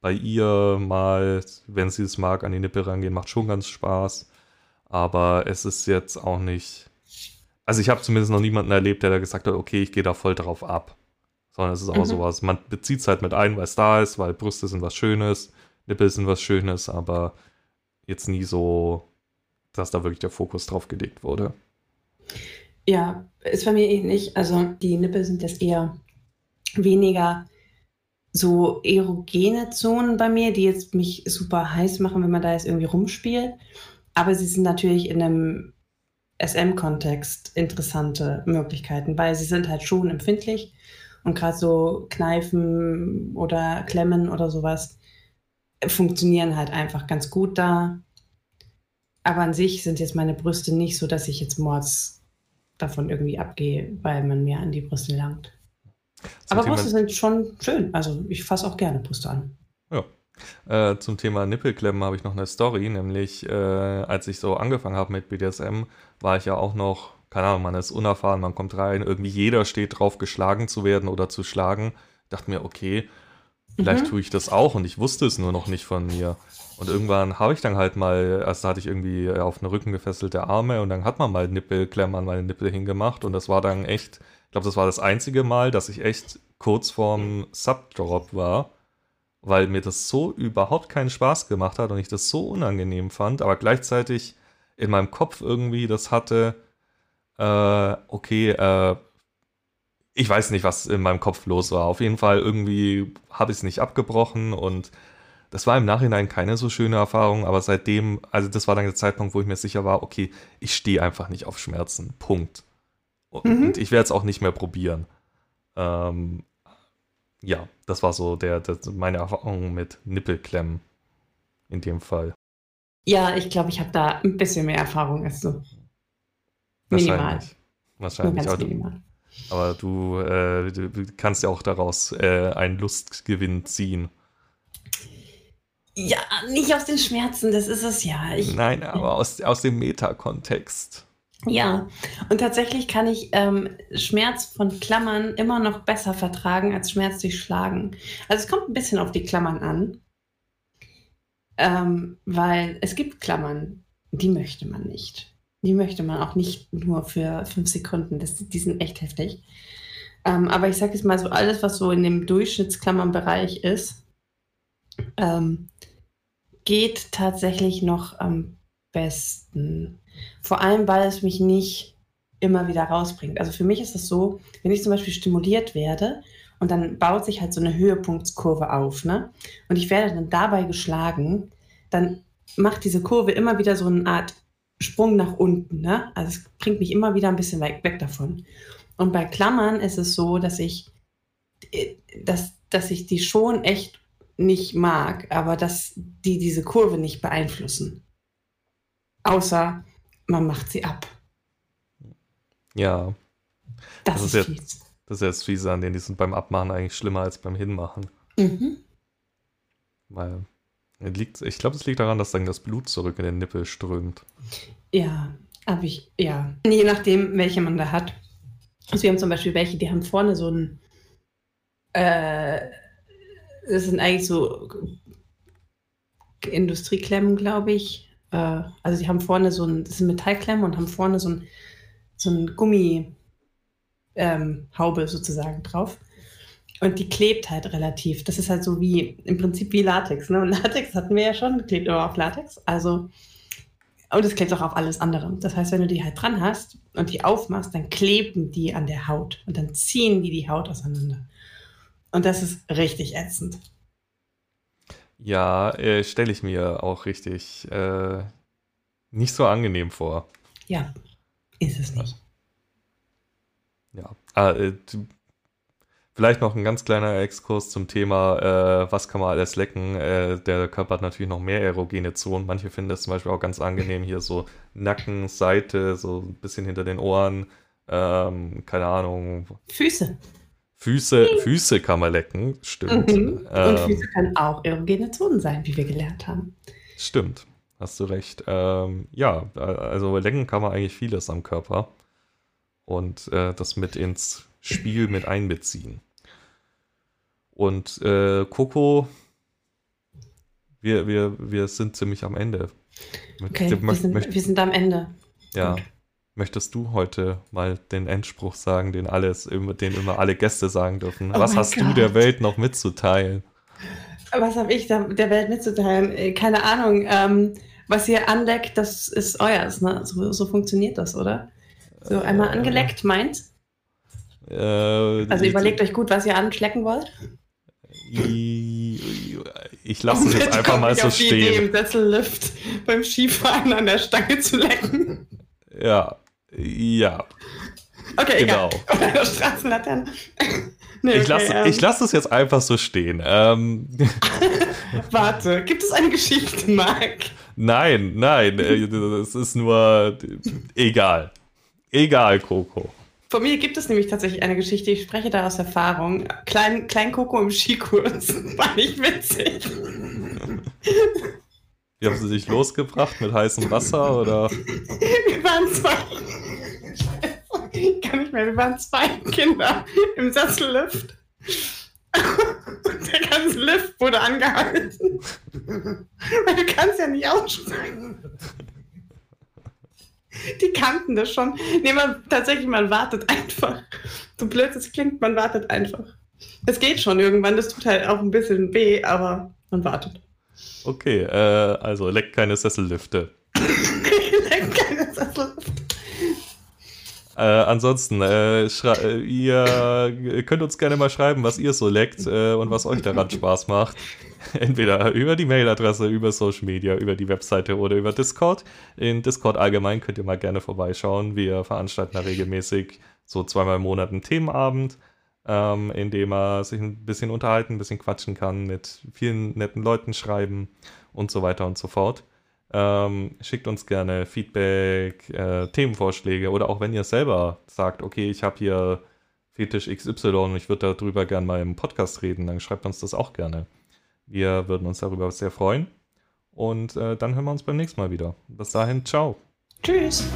bei ihr mal, wenn sie es mag, an die Nippel rangehen, macht schon ganz Spaß. Aber es ist jetzt auch nicht also ich habe zumindest noch niemanden erlebt, der da gesagt hat, okay, ich gehe da voll drauf ab. Sondern es ist auch mhm. sowas, man bezieht es halt mit ein, weil es da ist, weil Brüste sind was Schönes, Nippel sind was Schönes, aber jetzt nie so, dass da wirklich der Fokus drauf gelegt wurde. Ja, ist bei mir ähnlich. Also die Nippel sind jetzt eher weniger so erogene Zonen bei mir, die jetzt mich super heiß machen, wenn man da jetzt irgendwie rumspielt. Aber sie sind natürlich in einem SM-Kontext interessante Möglichkeiten, weil sie sind halt schon empfindlich und gerade so Kneifen oder Klemmen oder sowas funktionieren halt einfach ganz gut da. Aber an sich sind jetzt meine Brüste nicht so, dass ich jetzt mords davon irgendwie abgehe, weil man mir an die Brüste langt. Zum Aber Brüste sind schon schön. Also ich fasse auch gerne Brüste an. Ja. Äh, zum Thema Nippelklemmen habe ich noch eine Story, nämlich äh, als ich so angefangen habe mit BDSM, war ich ja auch noch keine Ahnung, man ist unerfahren, man kommt rein, irgendwie jeder steht drauf, geschlagen zu werden oder zu schlagen. Dachte mir, okay, vielleicht mhm. tue ich das auch und ich wusste es nur noch nicht von mir. Und irgendwann habe ich dann halt mal, erst hatte ich irgendwie auf den Rücken gefesselte Arme und dann hat man mal Nippelklemmen an meine Nippel hingemacht und das war dann echt, ich glaube, das war das einzige Mal, dass ich echt kurz vorm Subdrop war, weil mir das so überhaupt keinen Spaß gemacht hat und ich das so unangenehm fand, aber gleichzeitig in meinem Kopf irgendwie das hatte, äh, okay, äh, ich weiß nicht, was in meinem Kopf los war. Auf jeden Fall irgendwie habe ich es nicht abgebrochen und das war im Nachhinein keine so schöne Erfahrung, aber seitdem, also das war dann der Zeitpunkt, wo ich mir sicher war, okay, ich stehe einfach nicht auf Schmerzen. Punkt. Und, mhm. und ich werde es auch nicht mehr probieren. Ähm, ja, das war so der, der, meine Erfahrung mit Nippelklemmen in dem Fall. Ja, ich glaube, ich habe da ein bisschen mehr Erfahrung als du. Minimal. Wahrscheinlich. Wahrscheinlich. Aber, minimal. Du, aber du, äh, du, kannst ja auch daraus äh, einen Lustgewinn ziehen. Ja, nicht aus den Schmerzen, das ist es ja. Ich, Nein, aber aus, aus dem Metakontext. Ja, und tatsächlich kann ich ähm, Schmerz von Klammern immer noch besser vertragen als Schmerz durch Schlagen. Also es kommt ein bisschen auf die Klammern an, ähm, weil es gibt Klammern, die möchte man nicht. Die möchte man auch nicht nur für fünf Sekunden, das, die sind echt heftig. Ähm, aber ich sage jetzt mal so, alles, was so in dem Durchschnittsklammernbereich ist, ähm, geht tatsächlich noch am besten. Vor allem, weil es mich nicht immer wieder rausbringt. Also für mich ist es so, wenn ich zum Beispiel stimuliert werde und dann baut sich halt so eine Höhepunktskurve auf, ne? Und ich werde dann dabei geschlagen, dann macht diese Kurve immer wieder so eine Art Sprung nach unten, ne? Also es bringt mich immer wieder ein bisschen weg, weg davon. Und bei Klammern ist es so, dass ich, äh, dass, dass ich die schon echt nicht mag, aber dass die diese Kurve nicht beeinflussen. Außer man macht sie ab. Ja. Das, das ist, ist jetzt, Das ist jetzt fiese an denen, die sind beim Abmachen eigentlich schlimmer als beim Hinmachen. Mhm. Weil liegt, ich glaube, es liegt daran, dass dann das Blut zurück in den Nippel strömt. Ja, habe ich, ja. Je nachdem, welche man da hat. Also wir haben zum Beispiel welche, die haben vorne so ein äh, das sind eigentlich so Industrieklemmen, glaube ich. Äh, also die haben vorne so ein, das sind Metallklemmen und haben vorne so ein, so ein Gummihaube ähm, sozusagen drauf. Und die klebt halt relativ. Das ist halt so wie, im Prinzip wie Latex. Ne? Und Latex hatten wir ja schon, klebt aber auf Latex. Also, und es klebt auch auf alles andere. Das heißt, wenn du die halt dran hast und die aufmachst, dann kleben die an der Haut. Und dann ziehen die die Haut auseinander. Und das ist richtig ätzend. Ja, äh, stelle ich mir auch richtig äh, nicht so angenehm vor. Ja, ist es nicht. Ja, ah, äh, vielleicht noch ein ganz kleiner Exkurs zum Thema, äh, was kann man alles lecken. Äh, der Körper hat natürlich noch mehr erogene Zonen. Manche finden das zum Beispiel auch ganz angenehm, hier so Nacken, Seite, so ein bisschen hinter den Ohren, ähm, keine Ahnung. Füße. Füße, Füße kann man lecken, stimmt. Mhm. Und ähm, Füße können auch erogene Zonen sein, wie wir gelernt haben. Stimmt, hast du recht. Ähm, ja, also lecken kann man eigentlich vieles am Körper und äh, das mit ins Spiel mit einbeziehen. Und äh, Coco, wir, wir, wir sind ziemlich am Ende. Okay, wir sind, wir sind am Ende. Ja. Gut. Möchtest du heute mal den Endspruch sagen, den alles, den immer alle Gäste sagen dürfen? Oh Was hast Gott. du der Welt noch mitzuteilen? Was habe ich der Welt mitzuteilen? Äh, keine Ahnung. Ähm, was ihr anleckt, das ist euers. Ne? So, so funktioniert das, oder? So einmal äh, angeleckt, meint? Äh, also überlegt euch gut, was ihr anschlecken wollt. Ich lasse es jetzt einfach mal so stehen. Idee, im Sessellift beim Skifahren an der Stange zu lecken. Ja, ja. Okay, genau. egal. Straßenlaterne. nee, ich lasse ähm. lass es jetzt einfach so stehen. Ähm. Warte, gibt es eine Geschichte, Marc? Nein, nein, äh, es ist nur egal. Egal, Coco. Von mir gibt es nämlich tatsächlich eine Geschichte, ich spreche da aus Erfahrung. Klein, Klein Coco im Skikurs. War nicht witzig. Wie haben sie sich losgebracht? Mit heißem Wasser oder? Wir waren zwei. Kann nicht mehr, wir waren zwei Kinder im Sessellift. Der ganze Lift wurde angehalten. Weil du kannst ja nicht aussteigen. Die kannten das schon. Nee, man, tatsächlich, man wartet einfach. So blöd es klingt, man wartet einfach. Es geht schon irgendwann, das tut halt auch ein bisschen weh, aber man wartet. Okay, äh, also leckt keine Sessellifte. leckt keine Sessellifte. Äh, ansonsten, äh, äh, ihr könnt uns gerne mal schreiben, was ihr so leckt äh, und was euch daran Spaß macht. Entweder über die Mailadresse, über Social Media, über die Webseite oder über Discord. In Discord allgemein könnt ihr mal gerne vorbeischauen. Wir veranstalten da regelmäßig so zweimal im Monat einen Themenabend, ähm, in dem man sich ein bisschen unterhalten, ein bisschen quatschen kann, mit vielen netten Leuten schreiben und so weiter und so fort. Ähm, schickt uns gerne Feedback, äh, Themenvorschläge oder auch wenn ihr selber sagt, okay, ich habe hier Fetisch XY und ich würde darüber gerne mal im Podcast reden, dann schreibt uns das auch gerne. Wir würden uns darüber sehr freuen. Und äh, dann hören wir uns beim nächsten Mal wieder. Bis dahin, ciao. Tschüss.